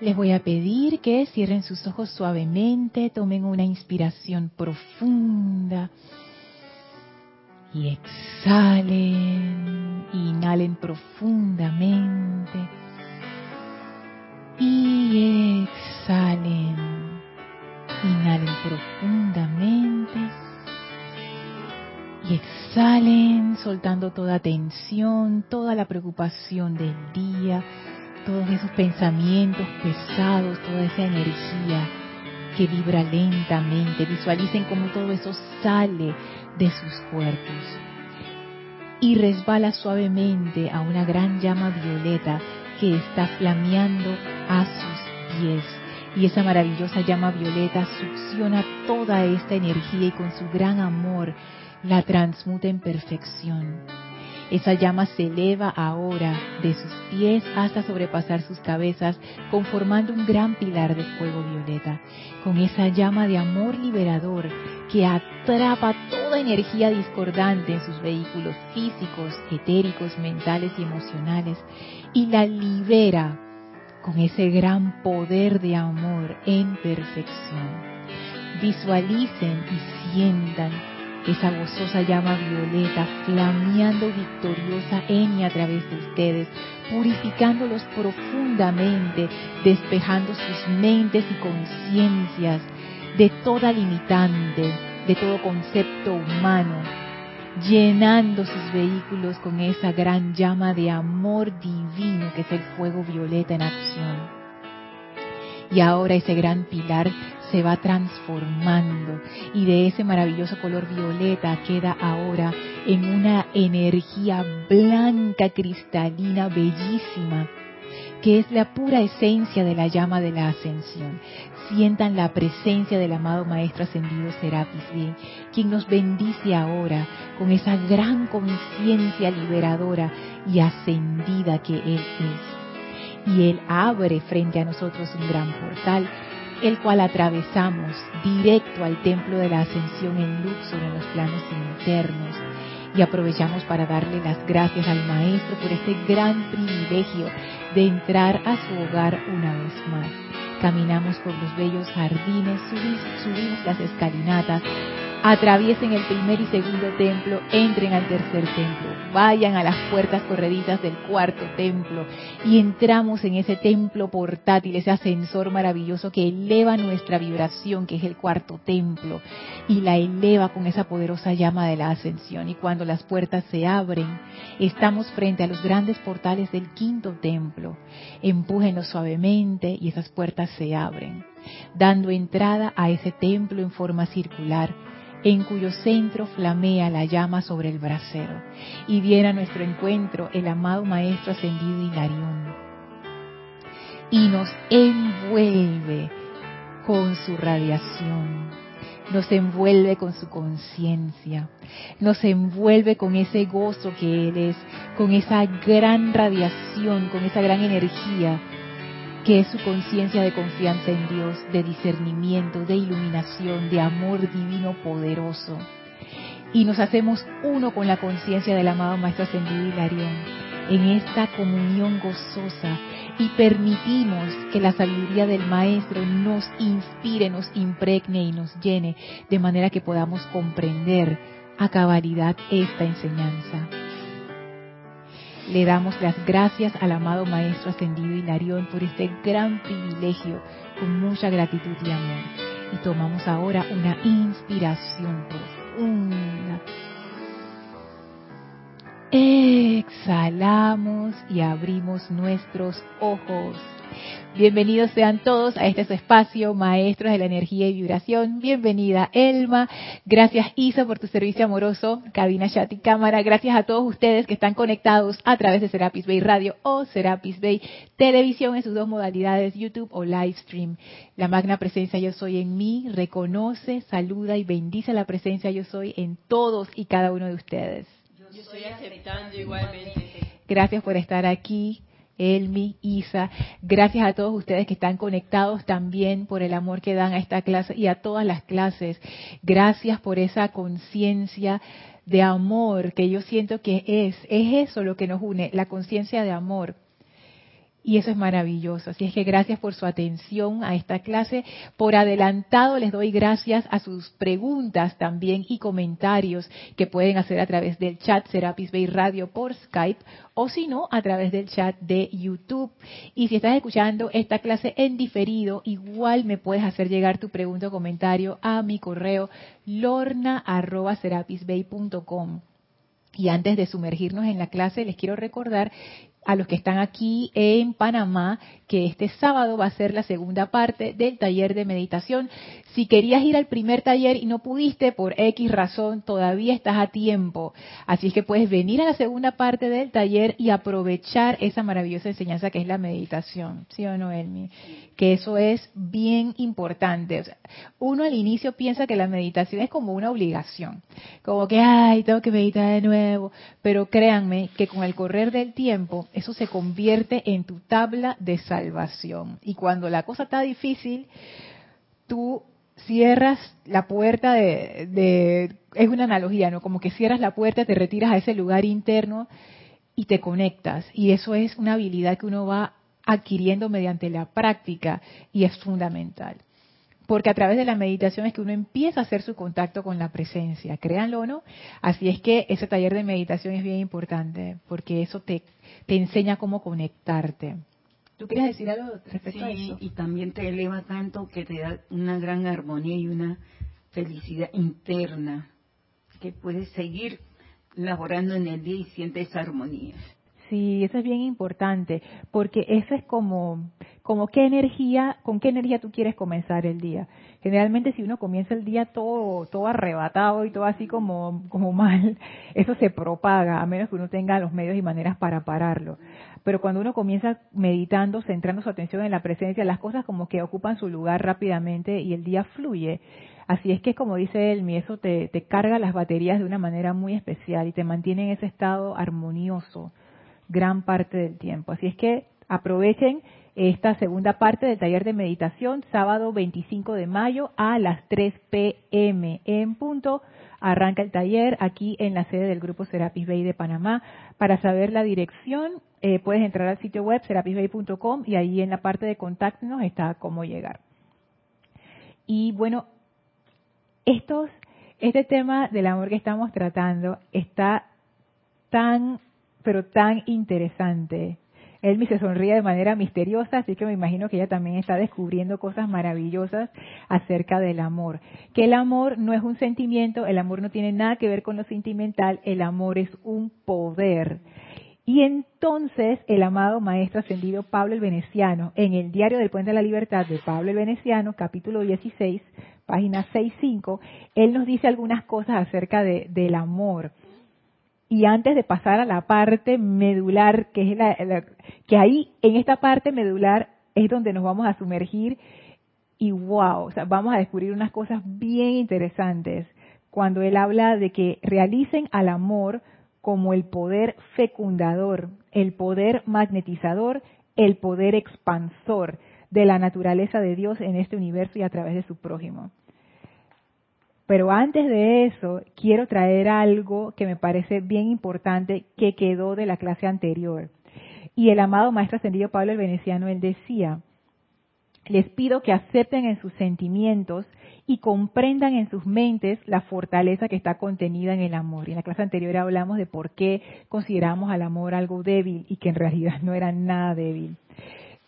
Les voy a pedir que cierren sus ojos suavemente, tomen una inspiración profunda y exhalen, inhalen profundamente y exhalen, inhalen profundamente y exhalen soltando toda tensión, toda la preocupación del día todos esos pensamientos pesados, toda esa energía que vibra lentamente. Visualicen cómo todo eso sale de sus cuerpos y resbala suavemente a una gran llama violeta que está flameando a sus pies. Y esa maravillosa llama violeta succiona toda esta energía y con su gran amor la transmuta en perfección esa llama se eleva ahora de sus pies hasta sobrepasar sus cabezas, conformando un gran pilar de fuego violeta, con esa llama de amor liberador que atrapa toda energía discordante en sus vehículos físicos, etéricos, mentales y emocionales y la libera con ese gran poder de amor en perfección. Visualicen y sientan esa gozosa llama violeta flameando victoriosa en y a través de ustedes, purificándolos profundamente, despejando sus mentes y conciencias de toda limitante, de todo concepto humano, llenando sus vehículos con esa gran llama de amor divino que es el fuego violeta en acción. Y ahora ese gran pilar se va transformando y de ese maravilloso color violeta queda ahora en una energía blanca, cristalina, bellísima, que es la pura esencia de la llama de la ascensión. Sientan la presencia del amado Maestro Ascendido Serapis Bien, quien nos bendice ahora con esa gran conciencia liberadora y ascendida que Él es. Y Él abre frente a nosotros un gran portal el cual atravesamos directo al templo de la ascensión en Luxor en los planos internos y aprovechamos para darle las gracias al Maestro por este gran privilegio de entrar a su hogar una vez más. Caminamos por los bellos jardines, subimos, las escalinatas, atraviesen el primer y segundo templo, entren al tercer templo, vayan a las puertas corredizas del cuarto templo y entramos en ese templo portátil, ese ascensor maravilloso que eleva nuestra vibración, que es el cuarto templo, y la eleva con esa poderosa llama de la ascensión. Y cuando las puertas se abren, estamos frente a los grandes portales del quinto templo. Empújenlos suavemente y esas puertas se abren, dando entrada a ese templo en forma circular en cuyo centro flamea la llama sobre el brasero, y viene a nuestro encuentro el amado Maestro Ascendido Hilarión, y nos envuelve con su radiación, nos envuelve con su conciencia, nos envuelve con ese gozo que Él es, con esa gran radiación, con esa gran energía que es su conciencia de confianza en Dios, de discernimiento, de iluminación, de amor divino poderoso. Y nos hacemos uno con la conciencia del amado Maestro Ascendido Hilarión en esta comunión gozosa y permitimos que la sabiduría del Maestro nos inspire, nos impregne y nos llene de manera que podamos comprender a cabalidad esta enseñanza. Le damos las gracias al amado Maestro Ascendido Hilarión por este gran privilegio con mucha gratitud y amor. Y tomamos ahora una inspiración profunda. Exhalamos y abrimos nuestros ojos. Bienvenidos sean todos a este espacio, maestros de la energía y vibración. Bienvenida Elma. Gracias Isa por tu servicio amoroso, cabina chat y cámara. Gracias a todos ustedes que están conectados a través de Serapis Bay Radio o Serapis Bay Televisión en sus dos modalidades, YouTube o Livestream. La magna presencia yo soy en mí reconoce, saluda y bendice la presencia yo soy en todos y cada uno de ustedes. Yo estoy aceptando igualmente. Gracias por estar aquí. Elmi, Isa, gracias a todos ustedes que están conectados también por el amor que dan a esta clase y a todas las clases. Gracias por esa conciencia de amor que yo siento que es, es eso lo que nos une, la conciencia de amor. Y eso es maravilloso. Así es que gracias por su atención a esta clase. Por adelantado les doy gracias a sus preguntas también y comentarios que pueden hacer a través del chat Serapis Bay Radio por Skype o si no, a través del chat de YouTube. Y si estás escuchando esta clase en diferido, igual me puedes hacer llegar tu pregunta o comentario a mi correo lorna.serapisbay.com. Y antes de sumergirnos en la clase, les quiero recordar a los que están aquí en Panamá que este sábado va a ser la segunda parte del taller de meditación. Si querías ir al primer taller y no pudiste por X razón, todavía estás a tiempo. Así es que puedes venir a la segunda parte del taller y aprovechar esa maravillosa enseñanza que es la meditación. ¿Sí o no, Elmi? Que eso es bien importante. uno al inicio piensa que la meditación es como una obligación. Como que, ay, tengo que meditar de nuevo. Pero créanme que con el correr del tiempo, eso se convierte en tu tabla de salvación. Y cuando la cosa está difícil, tú cierras la puerta de, es una analogía, ¿no? Como que cierras la puerta, te retiras a ese lugar interno y te conectas. Y eso es una habilidad que uno va adquiriendo mediante la práctica y es fundamental. Porque a través de la meditación es que uno empieza a hacer su contacto con la presencia, créanlo o no. Así es que ese taller de meditación es bien importante, porque eso te, te enseña cómo conectarte. ¿Tú quieres decir algo respecto a eso? y también te eleva tanto que te da una gran armonía y una felicidad interna que puedes seguir laborando en el día y sientes esa armonía. Sí, eso es bien importante, porque eso es como, como qué energía, con qué energía tú quieres comenzar el día. Generalmente si uno comienza el día todo, todo arrebatado y todo así como, como mal, eso se propaga, a menos que uno tenga los medios y maneras para pararlo. Pero cuando uno comienza meditando, centrando su atención en la presencia, las cosas como que ocupan su lugar rápidamente y el día fluye. Así es que, como dice Elmi, eso te, te carga las baterías de una manera muy especial y te mantiene en ese estado armonioso gran parte del tiempo. Así es que aprovechen esta segunda parte del taller de meditación, sábado 25 de mayo a las 3 p.m. en punto. Arranca el taller aquí en la sede del Grupo Serapis Bay de Panamá. Para saber la dirección, eh, puedes entrar al sitio web serapisbay.com y ahí en la parte de nos está cómo llegar. Y bueno, estos, este tema del amor que estamos tratando está tan, pero tan interesante él se sonríe de manera misteriosa, así que me imagino que ella también está descubriendo cosas maravillosas acerca del amor. Que el amor no es un sentimiento, el amor no tiene nada que ver con lo sentimental, el amor es un poder. Y entonces el amado Maestro Ascendido Pablo el Veneciano, en el Diario del Puente de la Libertad de Pablo el Veneciano, capítulo 16, página 6.5, él nos dice algunas cosas acerca de, del amor y antes de pasar a la parte medular, que es la, que ahí en esta parte medular es donde nos vamos a sumergir y wow, o sea, vamos a descubrir unas cosas bien interesantes cuando él habla de que realicen al amor como el poder fecundador, el poder magnetizador, el poder expansor de la naturaleza de Dios en este universo y a través de su prójimo. Pero antes de eso, quiero traer algo que me parece bien importante que quedó de la clase anterior. Y el amado Maestro Ascendido Pablo el Veneciano, él decía, les pido que acepten en sus sentimientos y comprendan en sus mentes la fortaleza que está contenida en el amor. Y en la clase anterior hablamos de por qué consideramos al amor algo débil y que en realidad no era nada débil.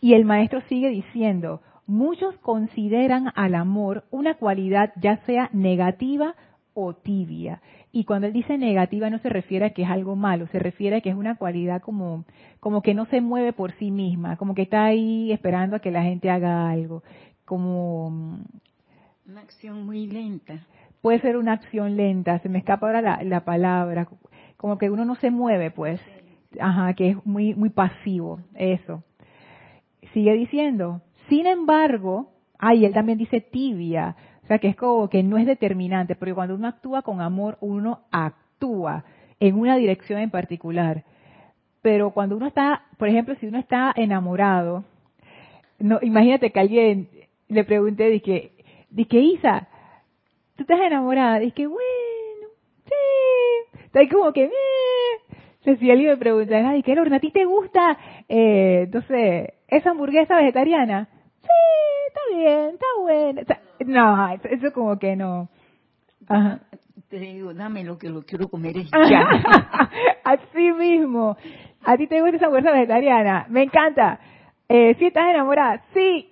Y el maestro sigue diciendo, muchos consideran al amor una cualidad ya sea negativa o tibia. Y cuando él dice negativa no se refiere a que es algo malo, se refiere a que es una cualidad como, como que no se mueve por sí misma, como que está ahí esperando a que la gente haga algo, como... Una acción muy lenta. Puede ser una acción lenta, se me escapa ahora la, la palabra, como que uno no se mueve, pues. Ajá, que es muy, muy pasivo, eso. Sigue diciendo, sin embargo, ay, él también dice tibia, o sea que es como que no es determinante, porque cuando uno actúa con amor, uno actúa en una dirección en particular. Pero cuando uno está, por ejemplo, si uno está enamorado, no, imagínate que alguien le pregunte, dije, dije, Isa, ¿tú estás enamorada? Dije, bueno, sí. Está como que, eh, si alguien me pregunta, ¿qué Lorna? ¿A ti te gusta, eh, entonces, esa hamburguesa vegetariana? Está bien, está buena. no, eso, como que no. Ajá. Te digo, dame lo que lo quiero comer es ya. Así mismo. ¿A ti te gusta esa hamburguesa vegetariana? Me encanta. Eh, ¿Sí estás enamorada? Sí.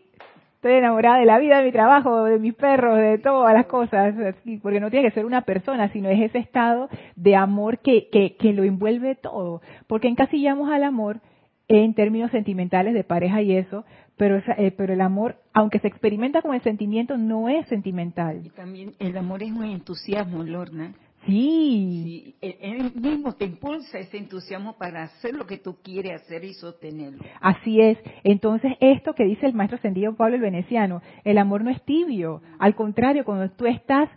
Estoy enamorada de la vida, de mi trabajo, de mis perros, de todas las cosas. Porque no tiene que ser una persona, sino es ese estado de amor que, que, que lo envuelve todo. Porque encasillamos al amor en términos sentimentales de pareja y eso, pero, eh, pero el amor, aunque se experimenta como el sentimiento, no es sentimental. Y también el amor es un entusiasmo, Lorna. Sí. sí. Él mismo te impulsa ese entusiasmo para hacer lo que tú quieres hacer y sostenerlo. Así es. Entonces, esto que dice el maestro ascendido Pablo el Veneciano, el amor no es tibio. Al contrario, cuando tú estás,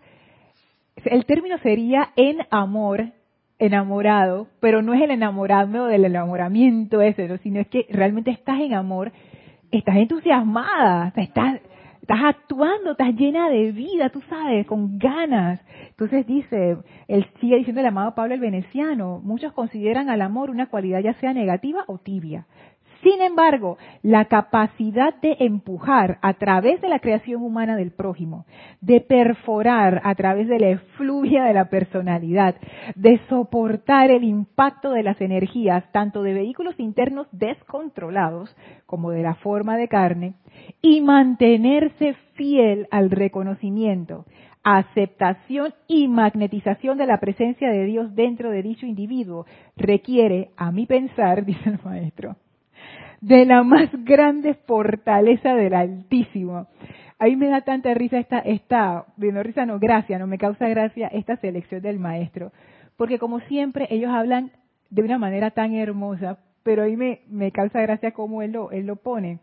el término sería en amor, enamorado, pero no es el enamorado del enamoramiento ese, sino es que realmente estás en amor estás entusiasmada, estás, estás actuando, estás llena de vida, tú sabes, con ganas. Entonces dice, él sigue diciendo el amado Pablo el Veneciano, muchos consideran al amor una cualidad ya sea negativa o tibia. Sin embargo, la capacidad de empujar a través de la creación humana del prójimo, de perforar a través de la efluvia de la personalidad, de soportar el impacto de las energías, tanto de vehículos internos descontrolados como de la forma de carne, y mantenerse fiel al reconocimiento, aceptación y magnetización de la presencia de Dios dentro de dicho individuo, requiere, a mi pensar, dice el maestro, de la más grande fortaleza del Altísimo. A me da tanta risa esta, esta, no risa, no, gracia, no me causa gracia esta selección del maestro, porque como siempre ellos hablan de una manera tan hermosa, pero a mí me, me causa gracia cómo él lo, él lo pone.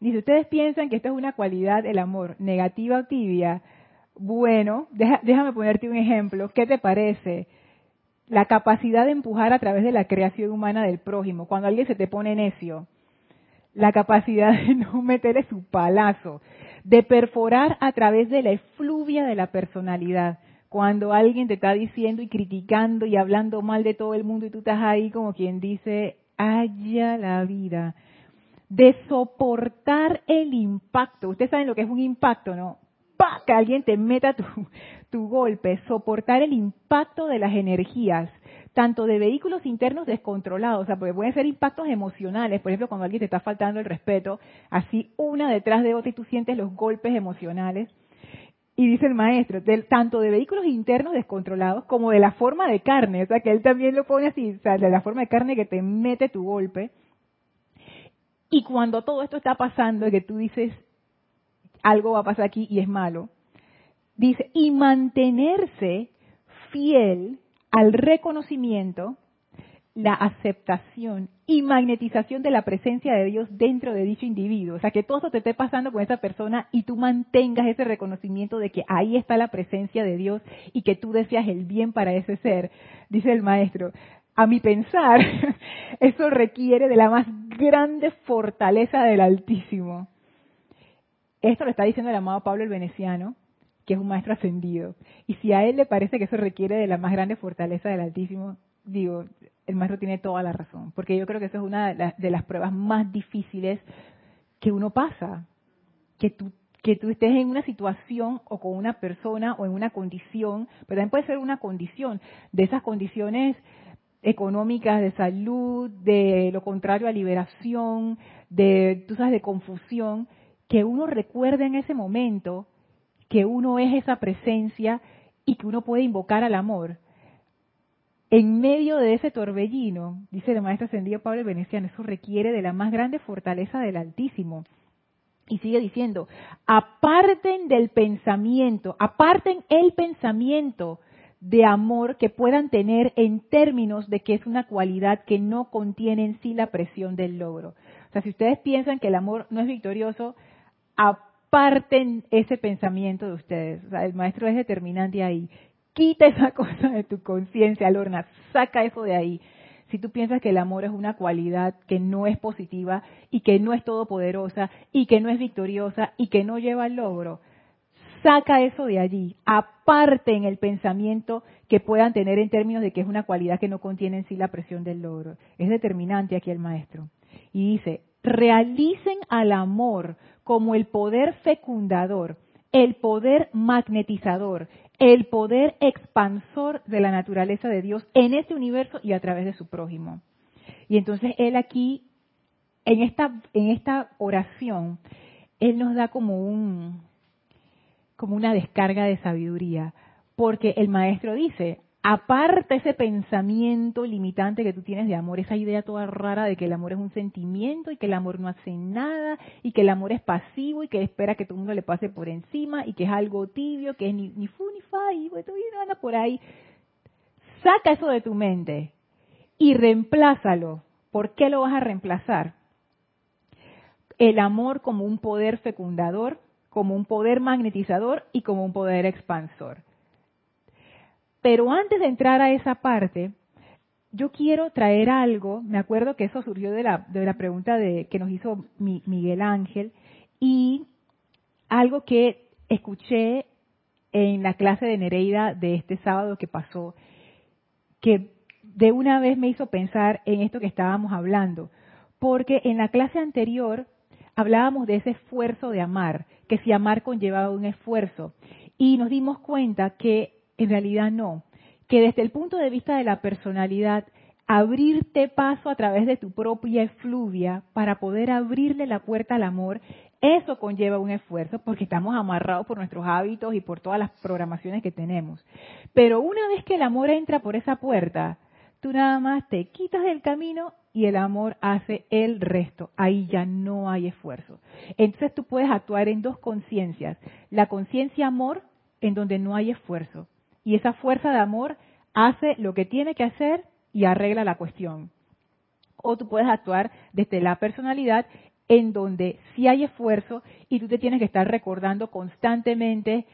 Dice, ustedes piensan que esto es una cualidad, el amor, negativa o tibia. Bueno, déjame ponerte un ejemplo. ¿Qué te parece? La capacidad de empujar a través de la creación humana del prójimo. Cuando alguien se te pone necio, la capacidad de no meterle su palazo, de perforar a través de la efluvia de la personalidad. Cuando alguien te está diciendo y criticando y hablando mal de todo el mundo y tú estás ahí como quien dice, haya la vida. De soportar el impacto. Ustedes saben lo que es un impacto, ¿no? ¡Pah! Que alguien te meta tu, tu golpe. Soportar el impacto de las energías tanto de vehículos internos descontrolados, o sea, porque pueden ser impactos emocionales, por ejemplo, cuando alguien te está faltando el respeto, así una detrás de otra y tú sientes los golpes emocionales. Y dice el maestro, tanto de vehículos internos descontrolados como de la forma de carne, o sea, que él también lo pone así, o sea, de la forma de carne que te mete tu golpe. Y cuando todo esto está pasando, que tú dices, algo va a pasar aquí y es malo, dice, y mantenerse fiel al reconocimiento, la aceptación y magnetización de la presencia de Dios dentro de dicho individuo. O sea, que todo eso te esté pasando con esa persona y tú mantengas ese reconocimiento de que ahí está la presencia de Dios y que tú deseas el bien para ese ser, dice el maestro. A mi pensar, eso requiere de la más grande fortaleza del Altísimo. Esto lo está diciendo el amado Pablo el Veneciano, que es un maestro ascendido. Y si a él le parece que eso requiere de la más grande fortaleza del Altísimo, digo, el maestro tiene toda la razón, porque yo creo que eso es una de las, pruebas más difíciles que uno pasa, que tú que tú estés en una situación o con una persona o en una condición, pero también puede ser una condición, de esas condiciones económicas, de salud, de lo contrario a liberación, de, tú sabes, de confusión, que uno recuerde en ese momento que uno es esa presencia y que uno puede invocar al amor. En medio de ese torbellino, dice el maestro ascendido Pablo Veneciano, eso requiere de la más grande fortaleza del Altísimo. Y sigue diciendo, aparten del pensamiento, aparten el pensamiento de amor que puedan tener en términos de que es una cualidad que no contiene en sí la presión del logro. O sea, si ustedes piensan que el amor no es victorioso, parten ese pensamiento de ustedes. O sea, el maestro es determinante ahí. Quita esa cosa de tu conciencia, Lorna, saca eso de ahí. Si tú piensas que el amor es una cualidad que no es positiva y que no es todopoderosa y que no es victoriosa y que no lleva al logro, saca eso de allí, aparte en el pensamiento que puedan tener en términos de que es una cualidad que no contiene en sí la presión del logro. Es determinante aquí el maestro. Y dice, realicen al amor como el poder fecundador, el poder magnetizador, el poder expansor de la naturaleza de Dios en este universo y a través de su prójimo. Y entonces él aquí, en esta, en esta oración, él nos da como un, como una descarga de sabiduría, porque el maestro dice, aparte ese pensamiento limitante que tú tienes de amor, esa idea toda rara de que el amor es un sentimiento y que el amor no hace nada y que el amor es pasivo y que espera que todo el mundo le pase por encima y que es algo tibio, que es ni, ni fu ni fa y bueno, no anda por ahí. Saca eso de tu mente y reemplázalo. ¿Por qué lo vas a reemplazar? El amor como un poder fecundador, como un poder magnetizador y como un poder expansor. Pero antes de entrar a esa parte, yo quiero traer algo, me acuerdo que eso surgió de la, de la pregunta que nos hizo Miguel Ángel, y algo que escuché en la clase de Nereida de este sábado que pasó, que de una vez me hizo pensar en esto que estábamos hablando, porque en la clase anterior hablábamos de ese esfuerzo de amar, que si amar conllevaba un esfuerzo, y nos dimos cuenta que en realidad no. Que desde el punto de vista de la personalidad, abrirte paso a través de tu propia efluvia para poder abrirle la puerta al amor, eso conlleva un esfuerzo porque estamos amarrados por nuestros hábitos y por todas las programaciones que tenemos. Pero una vez que el amor entra por esa puerta, tú nada más te quitas del camino y el amor hace el resto. Ahí ya no hay esfuerzo. Entonces tú puedes actuar en dos conciencias. La conciencia amor, en donde no hay esfuerzo y esa fuerza de amor hace lo que tiene que hacer y arregla la cuestión. O tú puedes actuar desde la personalidad en donde sí hay esfuerzo y tú te tienes que estar recordando constantemente,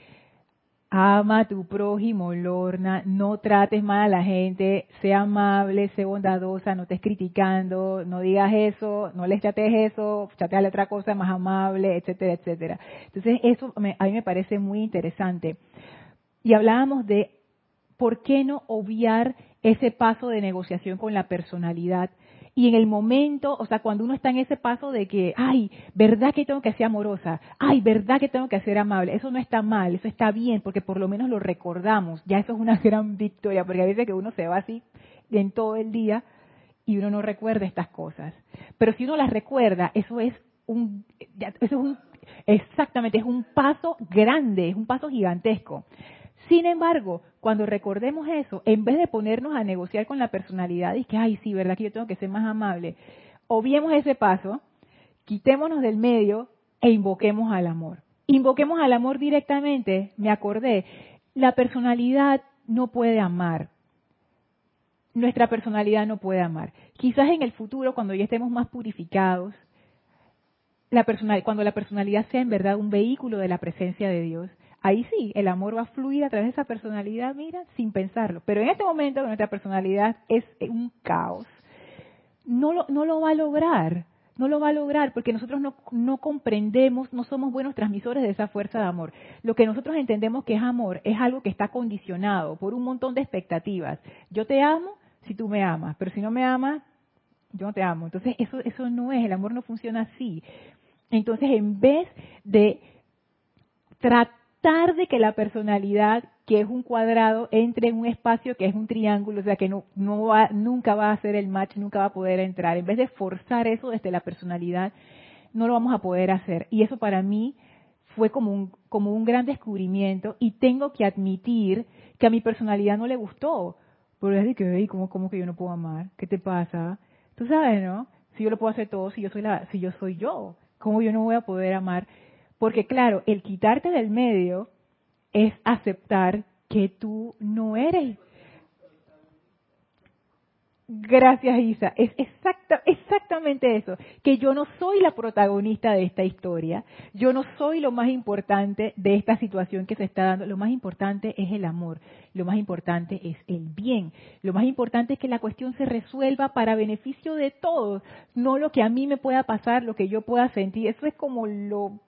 ama a tu prójimo, Lorna, no trates mal a la gente, sea amable, sé bondadosa, no estés criticando, no digas eso, no les chatees eso, chateale otra cosa más amable, etcétera, etcétera. Entonces eso a mí me parece muy interesante y hablábamos de por qué no obviar ese paso de negociación con la personalidad. Y en el momento, o sea, cuando uno está en ese paso de que, ay, ¿verdad que tengo que ser amorosa? Ay, ¿verdad que tengo que ser amable? Eso no está mal, eso está bien, porque por lo menos lo recordamos. Ya eso es una gran victoria, porque a veces que uno se va así en todo el día y uno no recuerda estas cosas. Pero si uno las recuerda, eso es un, eso es un, exactamente, es un paso grande, es un paso gigantesco. Sin embargo, cuando recordemos eso, en vez de ponernos a negociar con la personalidad y que, ay, sí, ¿verdad que yo tengo que ser más amable? Obviemos ese paso, quitémonos del medio e invoquemos al amor. Invoquemos al amor directamente, me acordé, la personalidad no puede amar. Nuestra personalidad no puede amar. Quizás en el futuro, cuando ya estemos más purificados, la cuando la personalidad sea en verdad un vehículo de la presencia de Dios, ahí sí, el amor va a fluir a través de esa personalidad, mira, sin pensarlo. Pero en este momento nuestra personalidad es un caos, no lo, no lo va a lograr, no lo va a lograr porque nosotros no, no comprendemos, no somos buenos transmisores de esa fuerza de amor. Lo que nosotros entendemos que es amor es algo que está condicionado por un montón de expectativas. Yo te amo si tú me amas, pero si no me amas, yo no te amo. Entonces eso, eso no es, el amor no funciona así. Entonces en vez de tratar tarde que la personalidad, que es un cuadrado, entre en un espacio que es un triángulo, o sea que no, no va, nunca va a hacer el match, nunca va a poder entrar. En vez de forzar eso desde la personalidad, no lo vamos a poder hacer. Y eso para mí fue como un, como un gran descubrimiento y tengo que admitir que a mi personalidad no le gustó. Porque es de que, ¿cómo, ¿cómo que yo no puedo amar? ¿Qué te pasa? Tú sabes, ¿no? Si yo lo puedo hacer todo, si yo soy la, si yo soy yo, ¿cómo yo no voy a poder amar? Porque claro, el quitarte del medio es aceptar que tú no eres. Gracias, Isa. Es exacta, exactamente eso. Que yo no soy la protagonista de esta historia. Yo no soy lo más importante de esta situación que se está dando. Lo más importante es el amor. Lo más importante es el bien. Lo más importante es que la cuestión se resuelva para beneficio de todos. No lo que a mí me pueda pasar, lo que yo pueda sentir. Eso es como lo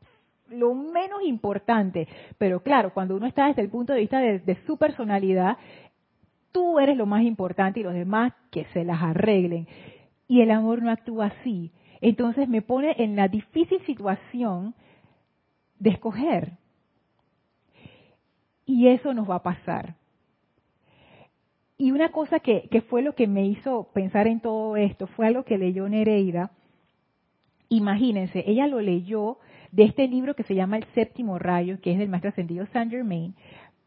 lo menos importante. Pero claro, cuando uno está desde el punto de vista de, su personalidad, tú eres lo más importante y los demás que se las arreglen. Y el amor no actúa así. Entonces me pone en la difícil situación de escoger. Y eso nos va a pasar. Y una cosa que, que, fue lo que me hizo pensar en todo esto fue algo que leyó Nereida. Imagínense, ella lo leyó de este libro que se llama El séptimo rayo, que es del maestro ascendido Saint Germain,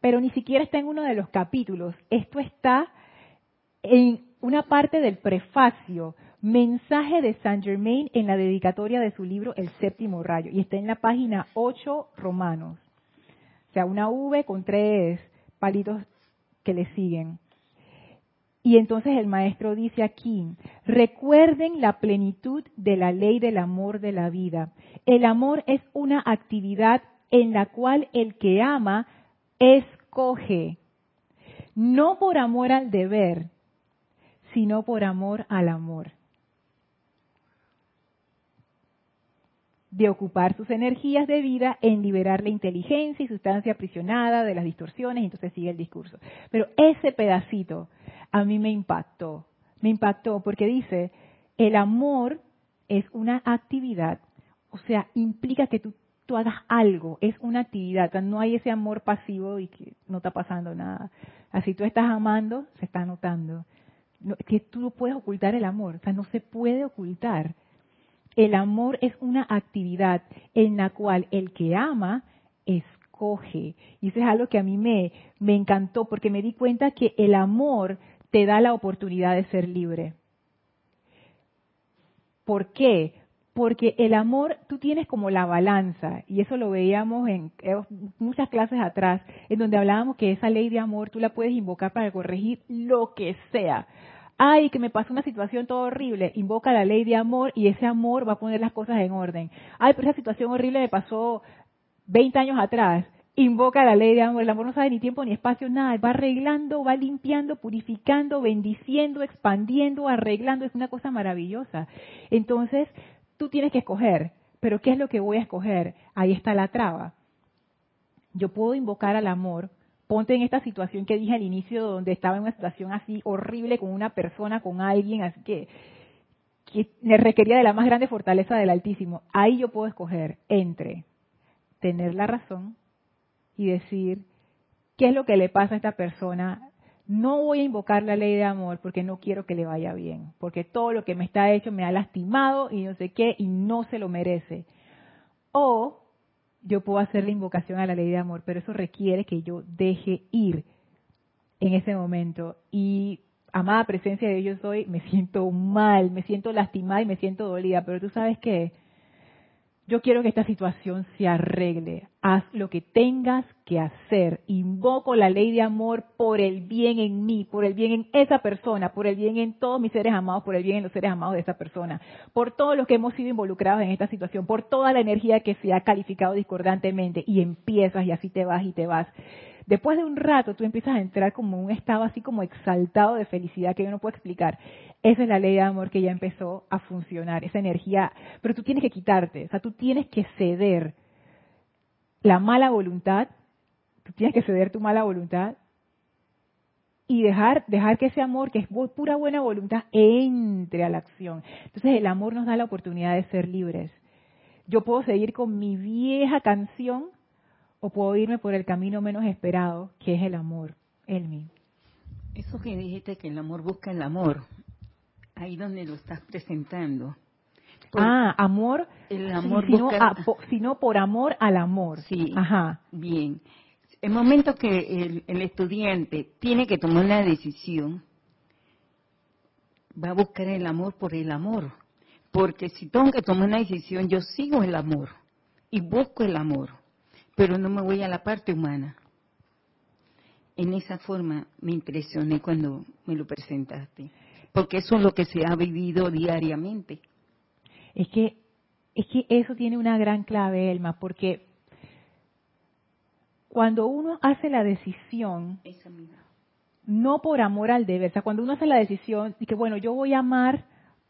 pero ni siquiera está en uno de los capítulos. Esto está en una parte del prefacio, mensaje de Saint Germain en la dedicatoria de su libro El séptimo rayo, y está en la página 8 romanos. O sea, una V con tres palitos que le siguen. Y entonces el maestro dice aquí, recuerden la plenitud de la ley del amor de la vida. El amor es una actividad en la cual el que ama escoge, no por amor al deber, sino por amor al amor. de ocupar sus energías de vida en liberar la inteligencia y sustancia aprisionada de las distorsiones, entonces sigue el discurso. Pero ese pedacito a mí me impactó, me impactó porque dice, el amor es una actividad, o sea, implica que tú, hagas algo, es una actividad, no hay ese amor pasivo y que no está pasando nada. Así tú estás amando, se está notando. que tú no puedes ocultar el amor, o sea, no se puede ocultar el amor es una actividad en la cual el que ama escoge. Y eso es algo que a mí me, me encantó porque me di cuenta que el amor te da la oportunidad de ser libre. ¿Por qué? Porque el amor, tú tienes como la balanza, y eso lo veíamos en muchas clases atrás, en donde hablábamos que esa ley de amor tú la puedes invocar para corregir lo que sea ay, que me pasó una situación todo horrible, invoca la ley de amor y ese amor va a poner las cosas en orden. Ay, pero esa situación horrible me pasó 20 años atrás, invoca la ley de amor. El amor no sabe ni tiempo ni espacio, nada. Va arreglando, va limpiando, purificando, bendiciendo, expandiendo, arreglando. Es una cosa maravillosa. Entonces, tú tienes que escoger. Pero ¿qué es lo que voy a escoger? Ahí está la traba. Yo puedo invocar al amor ponte en esta situación que dije al inicio, donde estaba en una situación así horrible con una persona, con alguien, así que, que requería de la más grande fortaleza del Altísimo. Ahí yo puedo escoger entre tener la razón y decir, ¿qué es lo que le pasa a esta persona? No voy a invocar la ley de amor porque no quiero que le vaya bien, porque todo lo que me está hecho me ha lastimado y no sé qué y no se lo merece. O yo puedo hacer la invocación a la ley de amor, pero eso requiere que yo deje ir en ese momento. Y amada presencia de Dios soy, me siento mal, me siento lastimada y me siento dolida, pero tú sabes que yo quiero que esta situación se arregle. Haz lo que tengas que hacer. Invoco la ley de amor por el bien en mí, por el bien en esa persona, por el bien en todos mis seres amados, por el bien en los seres amados de esa persona, por todos los que hemos sido involucrados en esta situación, por toda la energía que se ha calificado discordantemente. Y empiezas y así te vas y te vas. Después de un rato tú empiezas a entrar como un estado así como exaltado de felicidad que yo no puedo explicar. Esa es la ley de amor que ya empezó a funcionar, esa energía. Pero tú tienes que quitarte, o sea, tú tienes que ceder la mala voluntad, tú tienes que ceder tu mala voluntad y dejar, dejar que ese amor, que es pura buena voluntad, entre a la acción. Entonces el amor nos da la oportunidad de ser libres. Yo puedo seguir con mi vieja canción o puedo irme por el camino menos esperado, que es el amor, el mío. Eso que dijiste que el amor busca el amor, ahí donde lo estás presentando. ah, amor, el amor sino, por amor al amor. Sí, Ajá. bien. El momento que el, el estudiante tiene que tomar una decisión, va a buscar el amor por el amor. Porque si tengo que tomar una decisión, yo sigo el amor y busco el amor pero no me voy a la parte humana. En esa forma me impresioné cuando me lo presentaste, porque eso es lo que se ha vivido diariamente. Es que es que eso tiene una gran clave, Elma, porque cuando uno hace la decisión, no por amor al deber, o sea, cuando uno hace la decisión de que, bueno, yo voy a amar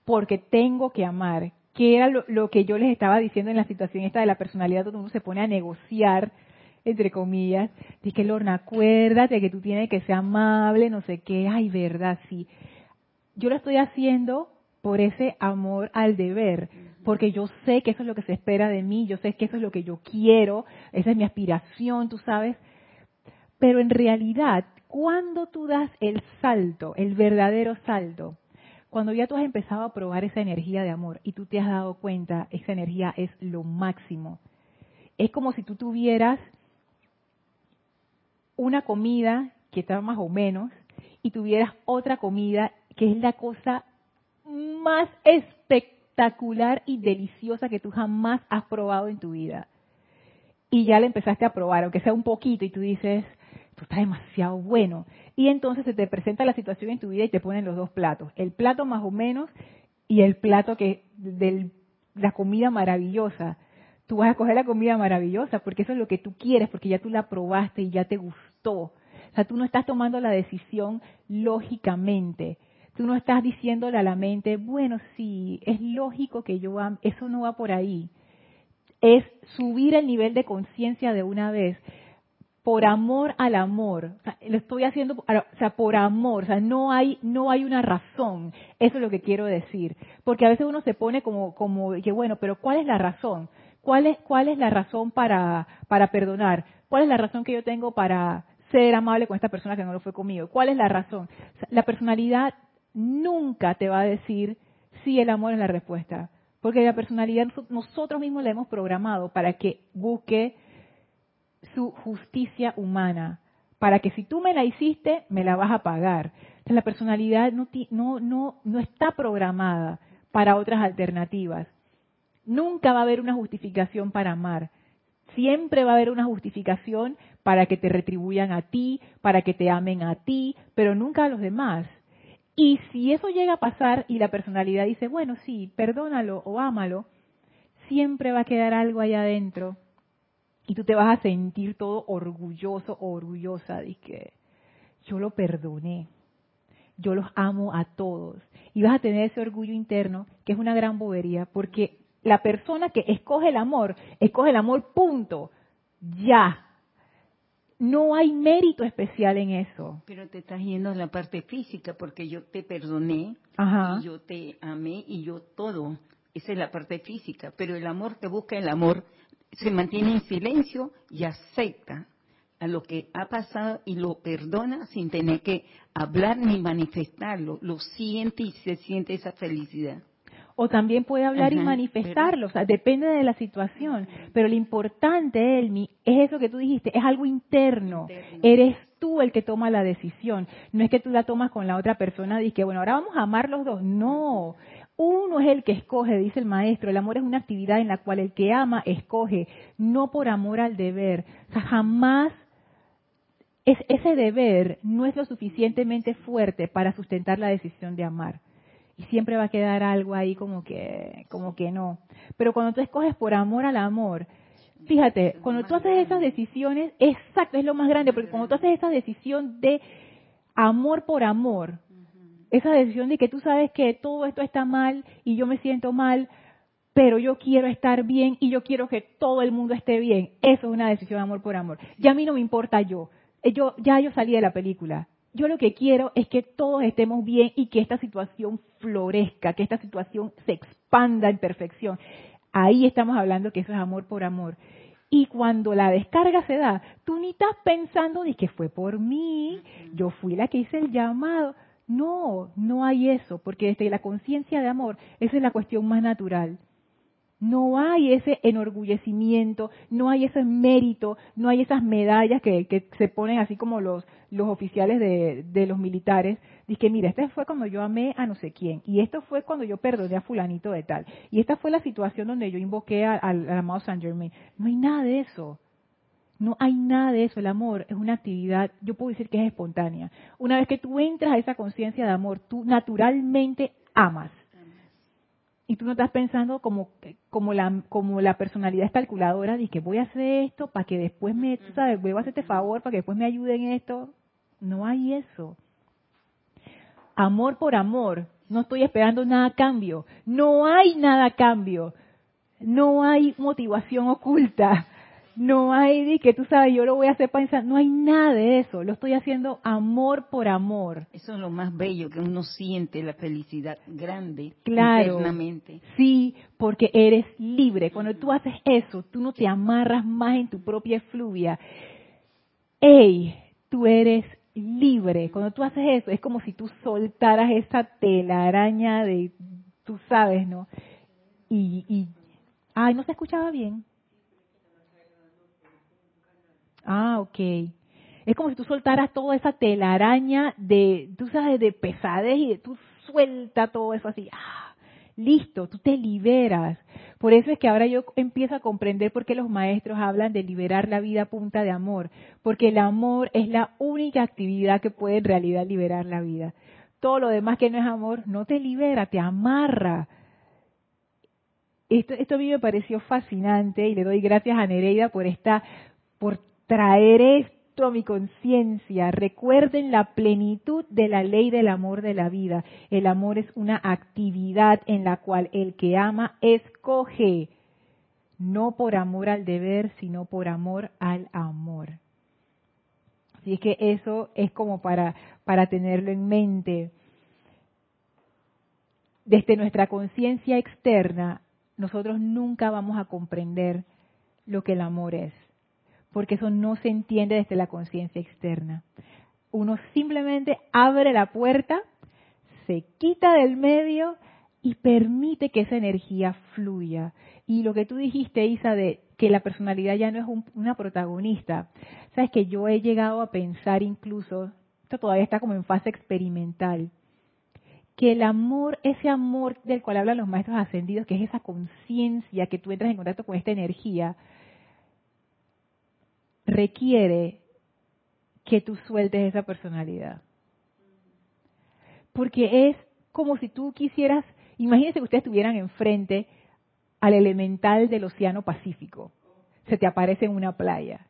porque tengo que amar, que era lo, que yo les estaba diciendo en la situación esta de la personalidad donde uno se pone a negociar, entre comillas, que Lorna, acuérdate que tú tienes que ser amable, no sé qué, ay, verdad, sí. Yo lo estoy haciendo por ese amor al deber, porque yo sé que eso es lo que se espera de mí, yo sé que eso es lo que yo quiero, esa es mi aspiración, tú sabes. Pero en realidad, cuando tú das el salto, el verdadero salto, cuando ya tú has empezado a probar esa energía de amor y tú te has dado cuenta, esa energía es lo máximo. Es como si tú tuvieras una comida que está más o menos y tuvieras otra comida que es la cosa más espectacular y deliciosa que tú jamás has probado en tu vida. Y ya la empezaste a probar, aunque sea un poquito, y tú dices, esto está demasiado bueno. Y entonces se te presenta la situación en tu vida y te ponen los dos platos, el plato más o menos y el plato que de la comida maravillosa. Tú vas a coger la comida maravillosa porque eso es lo que tú quieres, porque ya tú la probaste y ya te gustó. O sea, tú no estás tomando la decisión lógicamente. Tú no estás diciéndole a la mente, bueno, sí, es lógico que yo ame. Eso no va por ahí. Es subir el nivel de conciencia de una vez por amor al amor. Lo estoy haciendo, o sea, por amor. O sea, no hay, no hay una razón. Eso es lo que quiero decir. Porque a veces uno se pone como, como que bueno, pero ¿cuál es la razón? ¿Cuál es, cuál es la razón para, para perdonar? ¿Cuál es la razón que yo tengo para ser amable con esta persona que no lo fue conmigo? ¿Cuál es la razón? la personalidad nunca te va a decir si el amor es la respuesta. Porque la personalidad nosotros mismos la hemos programado para que busque su justicia humana. Para que si tú me la hiciste, me la vas a pagar. La personalidad no, no, no, no está programada para otras alternativas. Nunca va a haber una justificación para amar. Siempre va a haber una justificación para que te retribuyan a ti, para que te amen a ti, pero nunca a los demás. Y si eso llega a pasar y la personalidad dice, bueno, sí, perdónalo o ámalo, siempre va a quedar algo allá adentro y tú te vas a sentir todo orgulloso o orgullosa de que yo lo perdoné, yo los amo a todos. Y vas a tener ese orgullo interno que es una gran bobería porque la persona que escoge el amor, escoge el amor punto, ya, no hay mérito especial en eso. Pero te estás yendo a la parte física porque yo te perdoné, y yo te amé y yo todo. Esa es la parte física. Pero el amor que busca el amor se mantiene en silencio y acepta a lo que ha pasado y lo perdona sin tener que hablar ni manifestarlo. Lo siente y se siente esa felicidad o también puede hablar y manifestarlo, o sea, depende de la situación. Pero lo importante, Elmi, es eso que tú dijiste, es algo interno. Eres tú el que toma la decisión. No es que tú la tomas con la otra persona y que, bueno, ahora vamos a amar los dos. No. Uno es el que escoge, dice el maestro. El amor es una actividad en la cual el que ama escoge, no por amor al deber. O sea, jamás es, ese deber no es lo suficientemente fuerte para sustentar la decisión de amar y siempre va a quedar algo ahí como que, como que no. Pero cuando tú escoges por amor al amor, fíjate, cuando tú haces esas decisiones, exacto, es lo más grande, porque cuando tú haces esa decisión de amor por amor, esa decisión de que tú sabes que todo esto está mal y yo me siento mal, pero yo quiero estar bien y yo quiero que todo el mundo esté bien. Eso es una decisión de amor por amor. Ya a mí no me importa yo. yo ya yo salí de la película yo lo que quiero es que todos estemos bien y que esta situación florezca, que esta situación se expanda en perfección. Ahí estamos hablando que eso es amor por amor. Y cuando la descarga se da, tú ni estás pensando ni que fue por mí, yo fui la que hice el llamado. No, no hay eso, porque desde la conciencia de amor, esa es la cuestión más natural. No hay ese enorgullecimiento, no hay ese mérito, no hay esas medallas que, se ponen así como los, oficiales de, los militares. Dice que mira, este fue cuando yo amé a no sé quién, y esto fue cuando yo perdoné a fulanito de tal, y esta fue la situación donde yo invoqué al amado Saint Germain. No hay nada de eso. No hay nada de eso. El amor es una actividad, yo puedo decir que es espontánea. Una vez que tú entras a esa conciencia de amor, tú naturalmente amas y tú no estás pensando como, como, la, como la personalidad es calculadora de que voy a hacer esto para que después me, tú sabes, voy a este favor para que después me ayuden en esto. No hay eso. Amor por amor No estoy esperando nada a cambio. No hay nada a cambio. No hay motivación oculta. No hay de que tú sabes, yo lo voy a hacer para No hay nada de eso. Lo estoy haciendo amor por amor. Eso es lo más bello, que uno siente la felicidad grande claro, Sí, porque eres libre. Cuando tú haces eso, tú no te amarras más en tu propia fluvia. ¡Ey! Tú eres libre. Cuando tú haces eso, es como si tú soltaras esa telaraña de, tú sabes, ¿no? Y, y ay, no se escuchaba bien. Ah, ok. Es como si tú soltaras toda esa telaraña de, tú sabes, de pesadez y de, tú suelta todo eso así. Ah, listo, tú te liberas. Por eso es que ahora yo empiezo a comprender por qué los maestros hablan de liberar la vida a punta de amor. Porque el amor es la única actividad que puede en realidad liberar la vida. Todo lo demás que no es amor no te libera, te amarra. Esto, esto a mí me pareció fascinante y le doy gracias a Nereida por esta, por traer esto a mi conciencia. Recuerden la plenitud de la ley del amor de la vida. El amor es una actividad en la cual el que ama escoge, no por amor al deber, sino por amor al amor. Así es que eso es como para, para tenerlo en mente. Desde nuestra conciencia externa, nosotros nunca vamos a comprender lo que el amor es porque eso no se entiende desde la conciencia externa. Uno simplemente abre la puerta, se quita del medio y permite que esa energía fluya. Y lo que tú dijiste, Isa, de que la personalidad ya no es una protagonista. Sabes que yo he llegado a pensar incluso, esto todavía está como en fase experimental, que el amor, ese amor del cual hablan los maestros ascendidos, que es esa conciencia que tú entras en contacto con esta energía, requiere que tú sueltes esa personalidad. Porque es como si tú quisieras, imagínense que ustedes estuvieran enfrente al elemental del Océano Pacífico. Se te aparece en una playa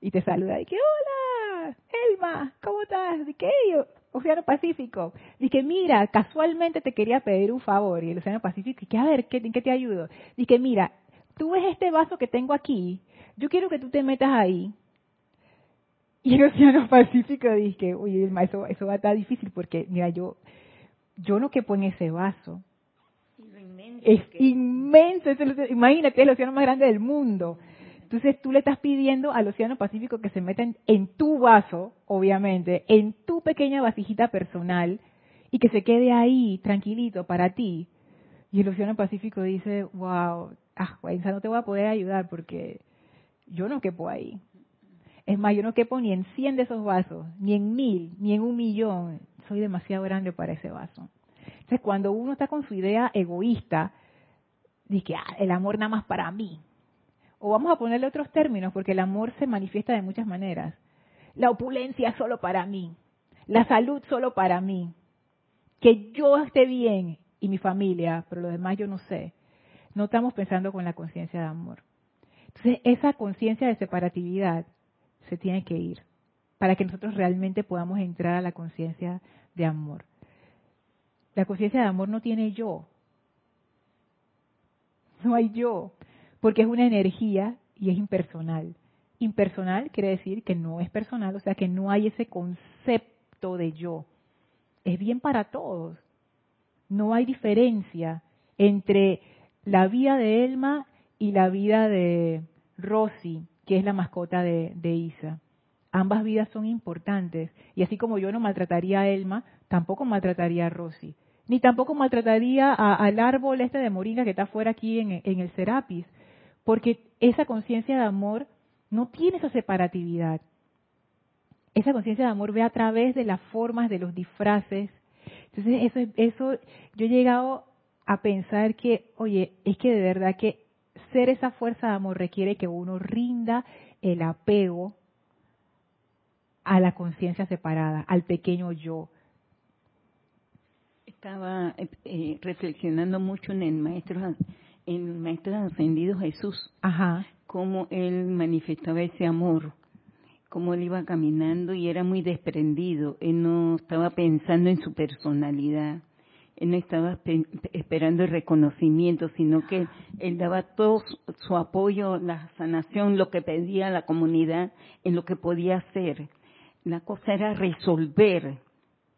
y te saluda y que, hola, Elma, ¿cómo estás? ¿De qué? Océano Pacífico. Dice, mira, casualmente te quería pedir un favor. Y el Océano Pacífico, y que, a ver, ¿en qué te ayudo? Dice, mira, tú ves este vaso que tengo aquí, yo quiero que tú te metas ahí. Y el Océano Pacífico dice, oye, eso, eso va a estar difícil porque, mira, yo, yo no quepo en ese vaso. Es inmenso. imagínate, es el océano más grande del mundo. Entonces tú le estás pidiendo al Océano Pacífico que se meta en, tu vaso, obviamente, en tu pequeña vasijita personal y que se quede ahí tranquilito para ti. Y el Océano Pacífico dice, wow, ah, no te voy a poder ayudar porque yo no quepo ahí. Es más, yo no quepo ni en 100 de esos vasos, ni en mil, ni en un millón. Soy demasiado grande para ese vaso. Entonces, cuando uno está con su idea egoísta, dice que ah, el amor nada más para mí. O vamos a ponerle otros términos, porque el amor se manifiesta de muchas maneras. La opulencia solo para mí. La salud solo para mí. Que yo esté bien y mi familia, pero lo demás yo no sé. No estamos pensando con la conciencia de amor. Entonces, esa conciencia de separatividad se tiene que ir para que nosotros realmente podamos entrar a la conciencia de amor. La conciencia de amor no tiene yo. No hay yo, porque es una energía y es impersonal. Impersonal quiere decir que no es personal, o sea que no hay ese concepto de yo. Es bien para todos. No hay diferencia entre la vida de Elma y la vida de Rosy, que es la mascota de, Isa. Ambas vidas son importantes. Y así como yo no maltrataría a Elma, tampoco maltrataría a Rosy. Ni tampoco maltrataría al árbol este de moringa que está fuera aquí en, en el Serapis. Porque esa conciencia de amor no tiene esa separatividad. Esa conciencia de amor ve a través de las formas, de los disfraces. Entonces, eso, eso yo he llegado a pensar que, oye, es que de verdad que ser esa fuerza de amor requiere que uno rinda el apego a la conciencia separada, al pequeño yo. Estaba eh, eh, reflexionando mucho en el maestro, en el maestro ascendido Jesús, Ajá. cómo él manifestaba ese amor, cómo él iba caminando y era muy desprendido, él no estaba pensando en su personalidad, él no estaba esperando el reconocimiento, sino que él daba todo su apoyo, la sanación, lo que pedía la comunidad, en lo que podía hacer. La cosa era resolver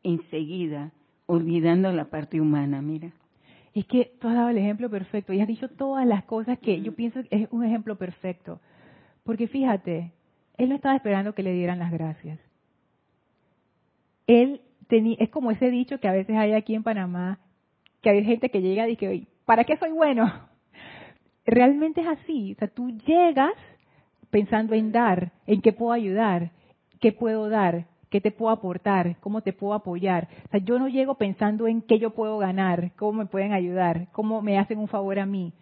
enseguida, olvidando la parte humana, mira. Es que tú has dado el ejemplo perfecto y has dicho todas las cosas que yo pienso que es un ejemplo perfecto. Porque fíjate, él no estaba esperando que le dieran las gracias. Él es como ese dicho que a veces hay aquí en Panamá, que hay gente que llega y dice, ¿para qué soy bueno? Realmente es así. O sea, tú llegas pensando en dar, en qué puedo ayudar, qué puedo dar, qué te puedo aportar, cómo te puedo apoyar. O sea, yo no llego pensando en qué yo puedo ganar, cómo me pueden ayudar, cómo me hacen un favor a mí.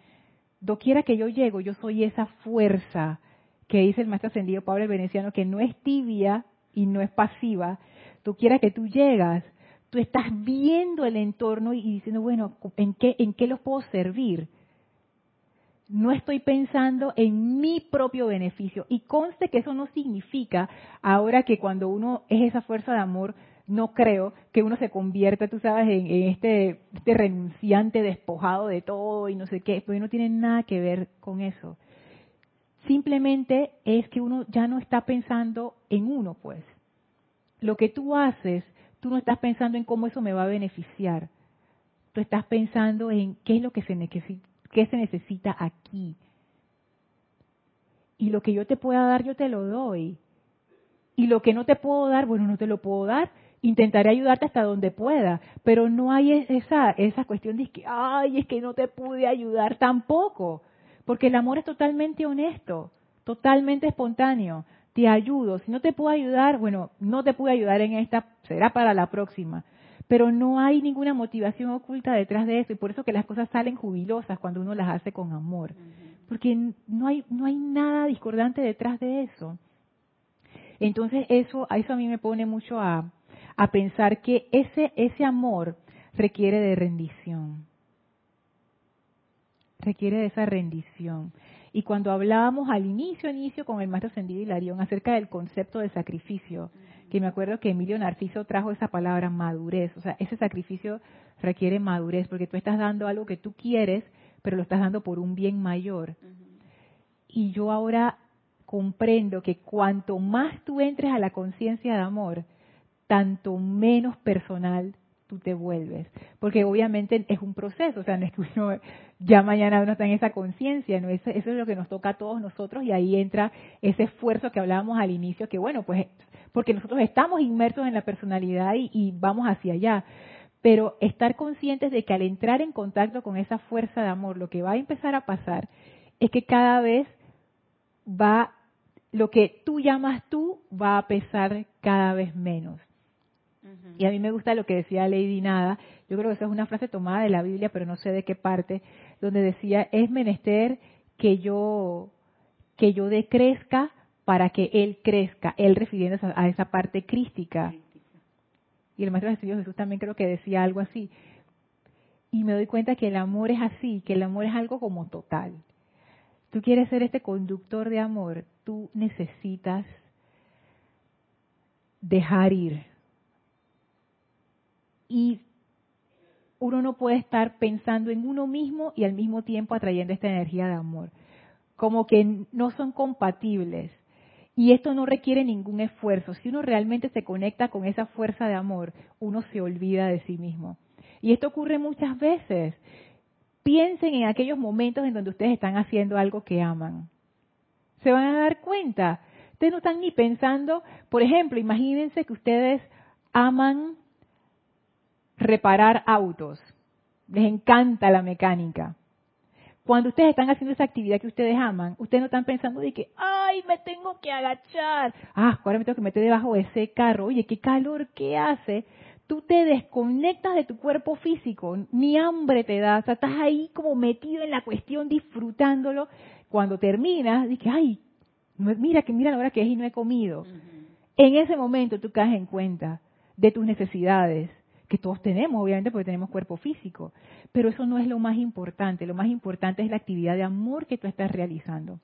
Doquiera que yo llego, yo soy esa fuerza que dice el maestro ascendido Pablo el Veneciano, que no es tibia y no es pasiva. Doquiera que tú llegas, tú estás viendo el entorno y diciendo, bueno, ¿en qué, en qué los puedo servir? no estoy pensando en mi propio beneficio. Y conste que eso no significa, ahora que cuando uno es esa fuerza de amor, no creo que uno se convierta, tú sabes, en, este, este, renunciante despojado de todo y no sé qué, porque no tiene nada que ver con eso. Simplemente es que uno ya no está pensando en uno, pues. Lo que tú haces, tú no estás pensando en cómo eso me va a beneficiar. Tú estás pensando en qué es lo que se necesita, qué se necesita aquí. Y lo que yo te pueda dar, yo te lo doy. Y lo que no te puedo dar, bueno, no te lo puedo dar. Intentaré ayudarte hasta donde pueda, pero no hay esa, esa cuestión de que, ay, es que no te pude ayudar tampoco, porque el amor es totalmente honesto, totalmente espontáneo. Te ayudo, si no te puedo ayudar, bueno, no te pude ayudar en esta, será para la próxima. Pero no hay ninguna motivación oculta detrás de eso y por eso que las cosas salen jubilosas cuando uno las hace con amor, porque no hay no hay nada discordante detrás de eso. Entonces eso eso a mí me pone mucho a, a pensar que ese ese amor requiere de rendición, requiere de esa rendición. Y cuando hablábamos al inicio, inicio con el maestro Ascendido Hilarión acerca del concepto de sacrificio, que me acuerdo que Emilio Narciso trajo esa palabra madurez, o sea, ese sacrificio requiere madurez porque tú estás dando algo que tú quieres, pero lo estás dando por un bien mayor. Y yo ahora comprendo que cuanto más tú entres a la conciencia de amor, tanto menos personal tú te vuelves. Porque obviamente es un proceso, o sea, no es que uno ya mañana uno está en esa conciencia, ¿no? Eso, eso, es lo que nos toca a todos nosotros y ahí entra ese esfuerzo que hablábamos al inicio, que bueno, pues porque nosotros estamos inmersos en la personalidad y, vamos hacia allá. Pero estar conscientes de que al entrar en contacto con esa fuerza de amor, lo que va a empezar a pasar es que cada vez va, lo que tú llamas tú va a pesar cada vez menos. Y a mí me gusta lo que decía Lady Nada, yo creo que esa es una frase tomada de la Biblia, pero no sé de qué parte, donde decía, es menester que yo, que yo decrezca para que Él crezca, Él refiriéndose a esa parte crística. Y el Maestro Jesús Jesús también creo que decía algo así. Y me doy cuenta que el amor es así, que el amor es algo como total. Tú quieres ser este conductor de amor, tú necesitas dejar ir. Y uno no puede estar pensando en uno mismo y al mismo tiempo atrayendo esta energía de amor. Como que no son compatibles. Y esto no requiere ningún esfuerzo. Si uno realmente se conecta con esa fuerza de amor, uno se olvida de sí mismo. Y esto ocurre muchas veces. Piensen en aquellos momentos en donde ustedes están haciendo algo que aman. Se van a dar cuenta. Ustedes no están ni pensando, por ejemplo, imagínense que ustedes aman reparar autos. Les encanta la mecánica cuando ustedes están haciendo esa actividad que ustedes aman, ustedes no están pensando de que, ay, me tengo que agachar, ah, ahora me tengo que meter debajo de ese carro, oye, qué calor que hace. Tú te desconectas de tu cuerpo físico, ni hambre te da, o sea, estás ahí como metido en la cuestión, disfrutándolo. Cuando terminas, dices, ay, mira que mira la hora que es y no he comido. En ese momento tú caes en cuenta de tus necesidades, que todos tenemos, obviamente, porque tenemos cuerpo físico. Pero eso no es lo más importante. Lo más importante es la actividad de amor que tú estás realizando.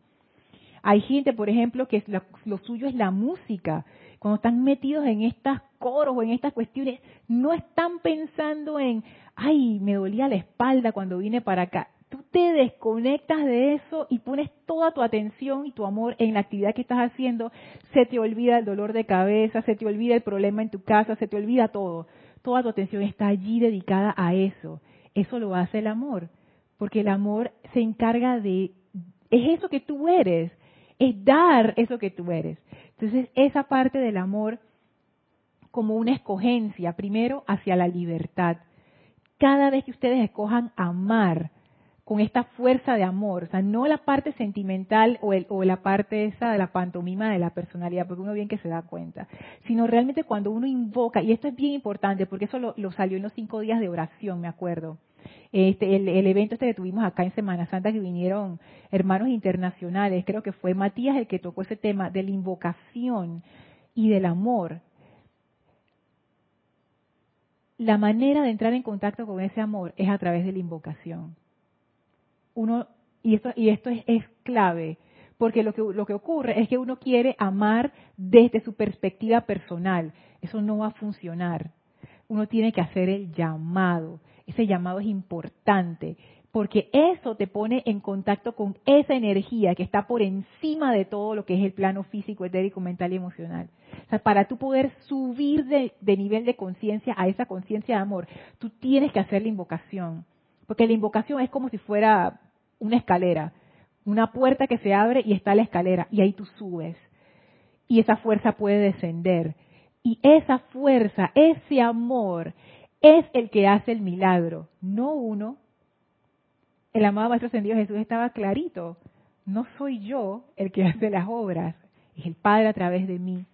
Hay gente, por ejemplo, que lo, suyo es la música. Cuando están metidos en estas coros o en estas cuestiones, no están pensando en, ay, me dolía la espalda cuando vine para acá. Tú te desconectas de eso y pones toda tu atención y tu amor en la actividad que estás haciendo. Se te olvida el dolor de cabeza, se te olvida el problema en tu casa, se te olvida todo. Toda tu atención está allí dedicada a eso. Eso lo hace el amor, porque el amor se encarga de, es eso que tú eres, es dar eso que tú eres. Entonces, esa parte del amor como una escogencia, primero hacia la libertad. Cada vez que ustedes escojan amar con esta fuerza de amor, o sea, no la parte sentimental o, el, o la parte esa de la pantomima de la personalidad, porque uno bien que se da cuenta, sino realmente cuando uno invoca, y esto es bien importante, porque eso lo, salió en los cinco días de oración, me acuerdo, este, el, el, evento este que tuvimos acá en Semana Santa que vinieron hermanos internacionales, creo que fue Matías el que tocó ese tema de la invocación y del amor la manera de entrar en contacto con ese amor es a través de la invocación. Uno, y esto, y esto es, es clave, porque lo que, lo que ocurre es que uno quiere amar desde su perspectiva personal. Eso no va a funcionar. Uno tiene que hacer el llamado. Ese llamado es importante porque eso te pone en contacto con esa energía que está por encima de todo lo que es el plano físico, etérico, mental y emocional. O sea, para tú poder subir de, nivel de conciencia a esa conciencia de amor, tú tienes que hacer la invocación. Porque la invocación es como si fuera una escalera, una puerta que se abre y está la escalera, y ahí tú subes. Y esa fuerza puede descender. Y esa fuerza, ese amor, es el que hace el milagro, no uno, el amado Maestro Ascendido Jesús estaba clarito. No soy yo el que hace las obras, es el Padre a través de mí.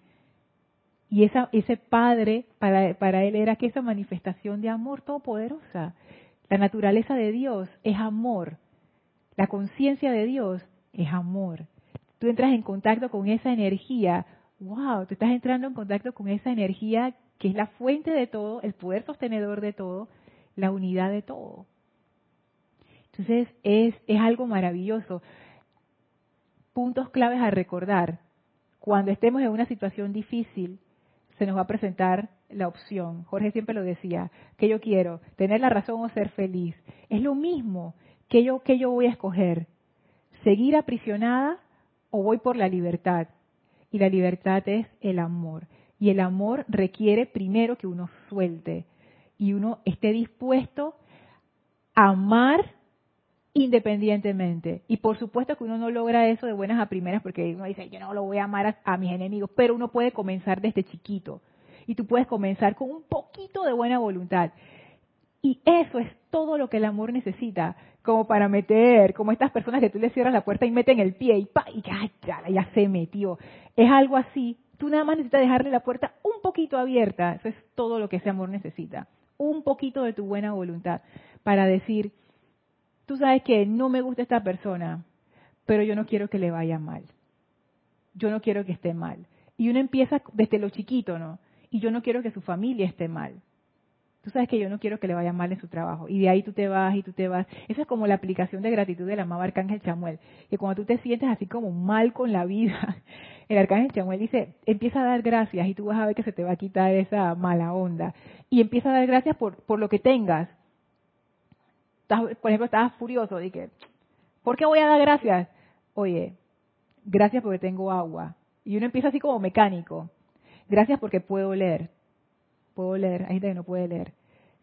Y esa, ese Padre, para, para él era que esa manifestación de amor todopoderosa. La naturaleza de Dios es amor. La conciencia de Dios es amor. Tú entras en contacto con esa energía. ¡Wow! Tú estás entrando en contacto con esa energía que es la fuente de todo, el poder sostenedor de todo, la unidad de todo. Entonces es, es algo maravilloso. Puntos claves a recordar. Cuando estemos en una situación difícil, se nos va a presentar la opción. Jorge siempre lo decía, que yo quiero, tener la razón o ser feliz. Es lo mismo que yo, que yo voy a escoger. Seguir aprisionada o voy por la libertad. Y la libertad es el amor. Y el amor requiere primero que uno suelte y uno esté dispuesto a amar independientemente. Y por supuesto que uno no logra eso de buenas a primeras porque uno dice, yo no lo voy a amar a, mis enemigos, pero uno puede comenzar desde chiquito. Y tú puedes comenzar con un poquito de buena voluntad. Y eso es todo lo que el amor necesita, como para meter, como estas personas que tú le cierras la puerta y meten el pie y, pa, ya, ya se metió. Es algo así. Tú nada más necesitas dejarle la puerta un poquito abierta. Eso es todo lo que ese amor necesita. Un poquito de tu buena voluntad para decir, tú sabes que no me gusta esta persona, pero yo no quiero que le vaya mal. Yo no quiero que esté mal. Y uno empieza desde lo chiquito, ¿no? Y yo no quiero que su familia esté mal. Tú sabes que yo no quiero que le vaya mal en su trabajo. Y de ahí tú te vas y tú te vas. Esa es como la aplicación de gratitud del amado Arcángel Chamuel. Que cuando tú te sientes así como mal con la vida, el Arcángel Chamuel dice, empieza a dar gracias y tú vas a ver que se te va a quitar esa mala onda. Y empieza a dar gracias por, por lo que tengas por ejemplo, estabas furioso, dije, ¿por qué voy a dar gracias? Oye, gracias porque tengo agua. Y uno empieza así como mecánico. Gracias porque puedo leer. Puedo leer, hay gente que no puede leer.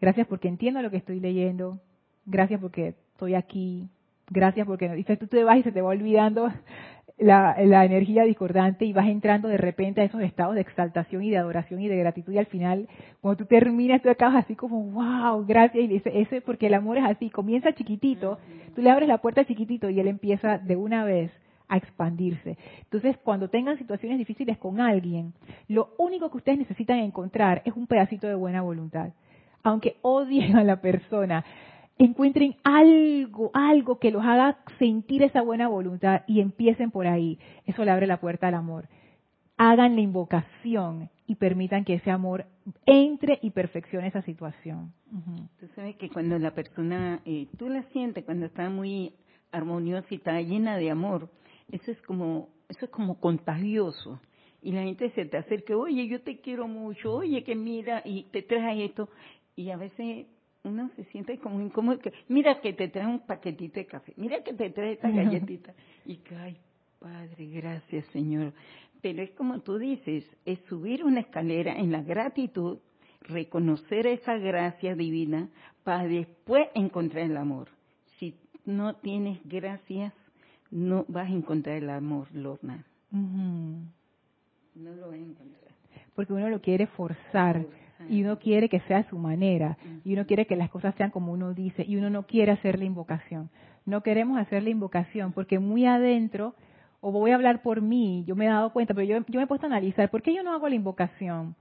Gracias porque entiendo lo que estoy leyendo. Gracias porque estoy aquí. Gracias porque dices tú te vas y se te va olvidando la, energía discordante y vas entrando de repente a esos estados de exaltación y de adoración y de gratitud y al final cuando tú terminas tú acabas así como wow gracias y dice ese porque el amor es así comienza chiquitito tú le abres la puerta chiquitito y él empieza de una vez a expandirse entonces cuando tengan situaciones difíciles con alguien lo único que ustedes necesitan encontrar es un pedacito de buena voluntad aunque odien a la persona encuentren algo, algo que los haga sentir esa buena voluntad y empiecen por ahí. Eso le abre la puerta al amor. Hagan la invocación y permitan que ese amor entre y perfeccione esa situación. Tú sabes que cuando la persona, eh, tú la sientes cuando está muy armoniosa y está llena de amor, eso es como, eso es como contagioso. y la gente se te acerca, oye, yo te quiero mucho, oye, que mira, y te trae esto, y a veces uno se siente como incómodo, que mira que te trae un paquetito de café, mira que te trae esta galletita, y que, ay, Padre, gracias Señor. Pero es como tú dices, es subir una escalera en la gratitud, reconocer esa gracia divina para después encontrar el amor. Si no tienes gracias, no vas a encontrar el amor, Lorna. No lo vas a encontrar. Porque uno lo quiere forzar y uno quiere que sea a su manera y uno quiere que las cosas sean como uno dice y uno no quiere hacer la invocación. No queremos hacer la invocación porque muy adentro, o voy a hablar por mí, yo me he dado cuenta, pero yo, yo me he puesto a analizar, ¿por qué yo no hago la invocación?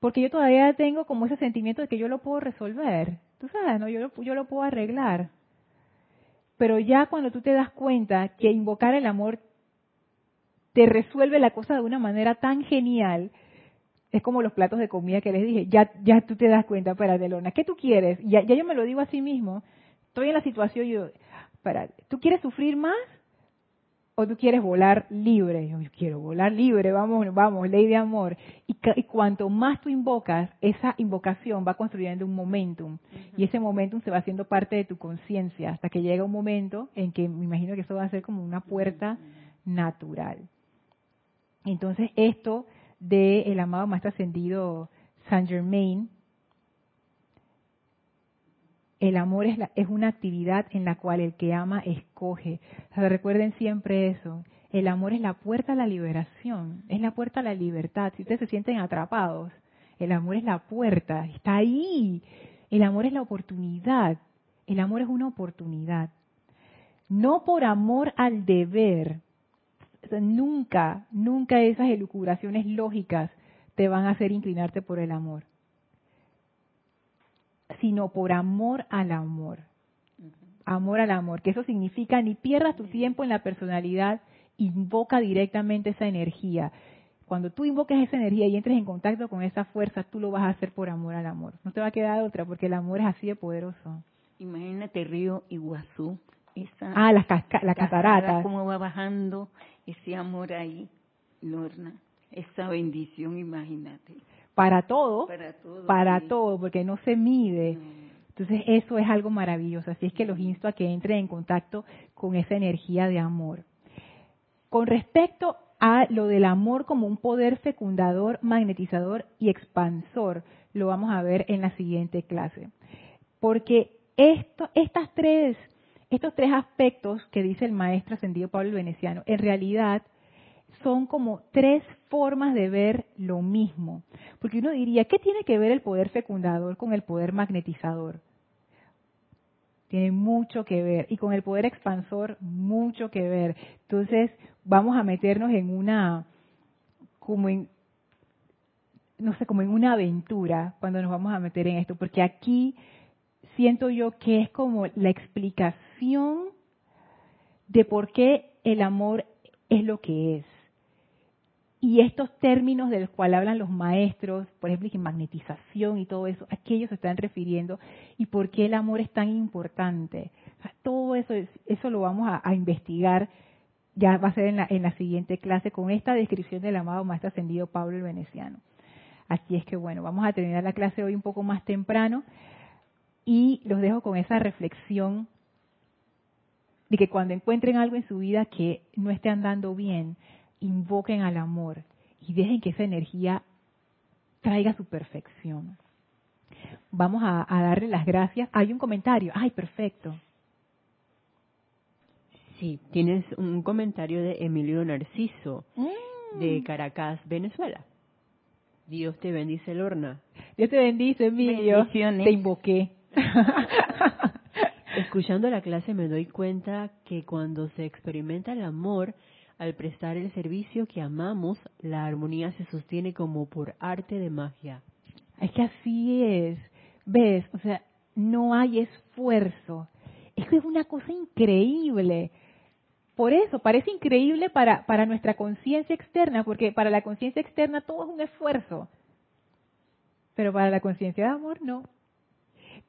Porque yo todavía tengo como ese sentimiento de que yo lo puedo resolver. Tú sabes, ¿no? Yo yo lo puedo arreglar. Pero ya cuando tú te das cuenta que invocar el amor te resuelve la cosa de una manera tan genial, es como los platos de comida que les dije, ya, ya tú te das cuenta, para Delona, ¿qué tú quieres? Ya, ya yo me lo digo a sí mismo, estoy en la situación, yo, para, ¿tú quieres sufrir más? O tú quieres volar libre. Yo quiero volar libre, vamos, vamos, ley de amor. Y, cuanto más tú invocas, esa invocación va construyendo un momentum. Y ese momentum se va haciendo parte de tu conciencia hasta que llega un momento en que me imagino que eso va a ser como una puerta natural. Entonces, esto de el amado más ascendido Saint Germain, el amor es, es, una actividad en la cual el que ama escoge. recuerden siempre eso. El amor es la puerta a la liberación, es la puerta a la libertad. Si ustedes se sienten atrapados, el amor es la puerta, está ahí. El amor es la oportunidad. El amor es una oportunidad. No por amor al deber. nunca, nunca esas elucubraciones lógicas te van a hacer inclinarte por el amor sino por amor al amor. Amor al amor, que eso significa ni pierdas tu tiempo en la personalidad, invoca directamente esa energía. Cuando tú invoques esa energía y entres en contacto con esa fuerza, tú lo vas a hacer por amor al amor. No te va a quedar otra, porque el amor es así de poderoso. Imagínate Río Iguazú. Esa ah, las la catarata. Cómo va bajando ese amor ahí, Lorna. Esa bendición, imagínate para todo, para todo, porque no se mide. Entonces eso es algo maravilloso, así es que los insto a que entren en contacto con esa energía de amor. Con respecto a lo del amor como un poder fecundador, magnetizador y expansor, lo vamos a ver en la siguiente clase. Porque esto, estas tres, estos tres aspectos que dice el maestro ascendido Pablo Veneciano, en realidad son como tres formas de ver lo mismo. Porque uno diría, ¿qué tiene que ver el poder fecundador con el poder magnetizador? Tiene mucho que ver. Y con el poder expansor, mucho que ver. Entonces, vamos a meternos en una, como en, no sé, como en una aventura cuando nos vamos a meter en esto. Porque aquí siento yo que es como la explicación de por qué el amor es lo que es y estos términos de los cuales hablan los maestros, por ejemplo, magnetización y todo eso, a qué ellos se están refiriendo y por qué el amor es tan importante. todo eso, eso lo vamos a, investigar, ya va a ser en la, en la siguiente clase con esta descripción del amado Maestro Ascendido Pablo el Veneciano. Así es que bueno, vamos a terminar la clase hoy un poco más temprano y los dejo con esa reflexión de que cuando encuentren algo en su vida que no esté andando bien, invoquen al amor y dejen que esa energía traiga su perfección. Vamos a, darle las gracias. Hay un comentario. Ay, perfecto. Sí, tienes un comentario de Emilio Narciso, de mm. Caracas, Venezuela. Dios te bendice, Lorna. Dios te bendice, Emilio. Te invoqué. Escuchando la clase me doy cuenta que cuando se experimenta el amor, al prestar el servicio que amamos, la armonía se sostiene como por arte de magia. Es que así es. ¿Ves? O sea, no hay esfuerzo. Eso es una cosa increíble. Por eso, parece increíble para, para nuestra conciencia externa, porque para la conciencia externa todo es un esfuerzo. Pero para la conciencia de amor, no.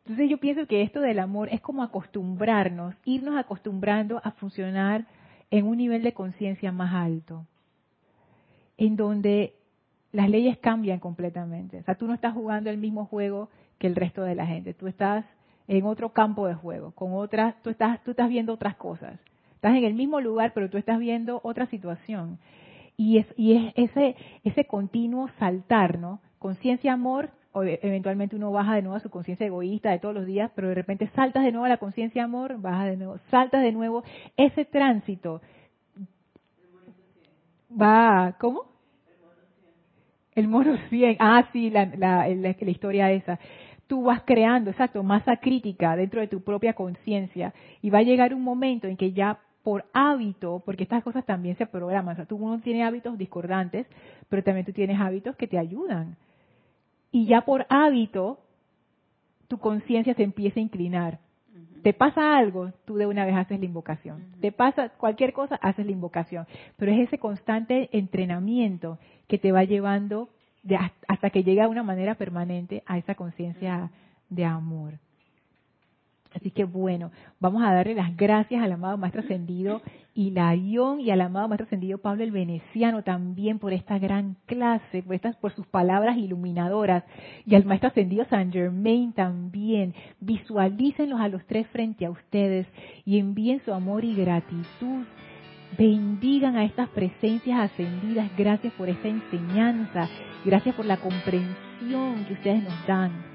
Entonces yo pienso que esto del amor es como acostumbrarnos, irnos acostumbrando a funcionar en un nivel de conciencia más alto. en donde las leyes cambian completamente. O sea, tú no estás jugando el mismo juego que el resto de la gente. Tú estás en otro campo de juego, con otras, tú estás, tú estás viendo otras cosas. Estás en el mismo lugar, pero tú estás viendo otra situación. Y es, y es ese, ese continuo saltar, ¿no? Conciencia, amor, eventualmente uno baja de nuevo a su conciencia egoísta de todos los días, pero de repente saltas de nuevo a la conciencia amor, baja de nuevo, saltas de nuevo. Ese tránsito va, ¿cómo? El mono 100. Ah, sí, la, la, la, la historia esa tú vas creando, exacto, masa crítica dentro de tu propia conciencia y va a llegar un momento en que ya por hábito, porque estas cosas también se programan, o sea, tú uno tiene hábitos discordantes, pero también tú tienes hábitos que te ayudan. Y ya por hábito, tu conciencia se empieza a inclinar. Te pasa algo, tú de una vez haces la invocación. Te pasa cualquier cosa, haces la invocación. Pero es ese constante entrenamiento que te va llevando hasta que llega de una manera permanente a esa conciencia de amor. Así que bueno, vamos a darle las gracias al amado Maestro Ascendido Hilarión y al amado Maestro Ascendido Pablo el Veneciano también por esta gran clase, por, estas, por sus palabras iluminadoras y al Maestro Ascendido San Germain también. Visualícenlos a los tres frente a ustedes y envíen su amor y gratitud bendigan a estas presencias ascendidas. Gracias por esta enseñanza. Gracias por la comprensión que ustedes nos dan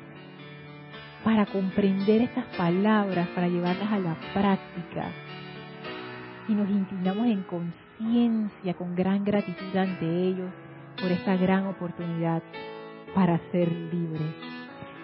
para comprender estas palabras, para llevarlas a la práctica. Y nos inclinamos en conciencia, con gran gratitud ante ellos por esta gran oportunidad para ser libres.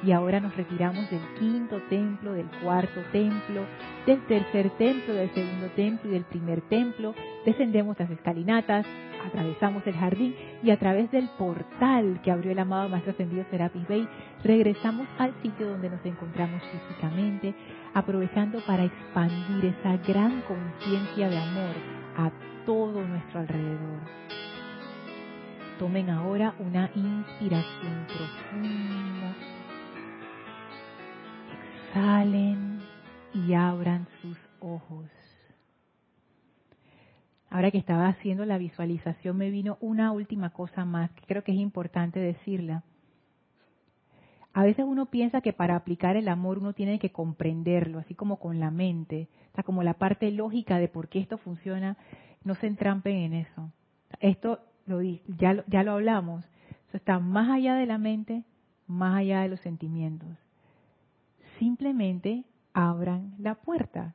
Y ahora nos retiramos del quinto templo, del cuarto templo, del tercer templo, del segundo templo y del primer templo. Descendemos las escalinatas, atravesamos el jardín y a través del portal que abrió el amado Maestro Ascendido Serapis Bey, regresamos al sitio donde nos encontramos físicamente, aprovechando para expandir esa gran conciencia de amor a todo nuestro alrededor. Tomen ahora una inspiración profunda salen y abran sus ojos. Ahora que estaba haciendo la visualización me vino una última cosa más que creo que es importante decirla. A veces uno piensa que para aplicar el amor uno tiene que comprenderlo, así como con la mente, está como la parte lógica de por qué esto funciona, no se entrampen en eso. Esto lo ya, ya lo hablamos, eso está más allá de la mente, más allá de los sentimientos simplemente abran la puerta,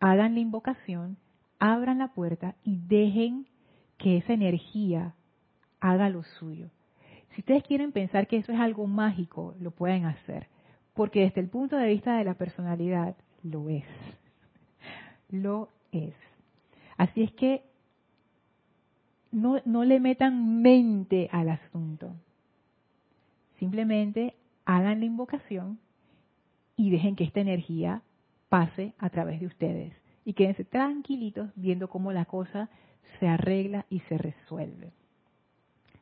hagan la invocación, abran la puerta y dejen que esa energía haga lo suyo. Si ustedes quieren pensar que eso es algo mágico, lo pueden hacer, porque desde el punto de vista de la personalidad, lo es. Lo es. Así es que no, no le metan mente al asunto. Simplemente hagan la invocación, y dejen que esta energía pase a través de ustedes. Y quédense tranquilitos viendo cómo la cosa se arregla y se resuelve.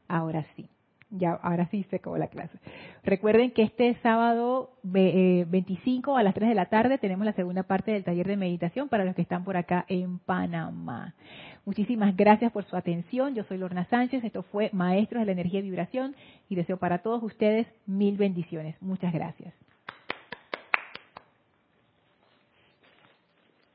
Ahora sí, ya, ahora sí se acabó la clase. Recuerden que este sábado 25 eh, a las 3 de la tarde tenemos la segunda parte del taller de meditación para los que están por acá en Panamá. Muchísimas gracias por su atención. Yo soy Lorna Sánchez. Esto fue Maestros de la Energía y Vibración y deseo para todos ustedes mil bendiciones. Muchas gracias.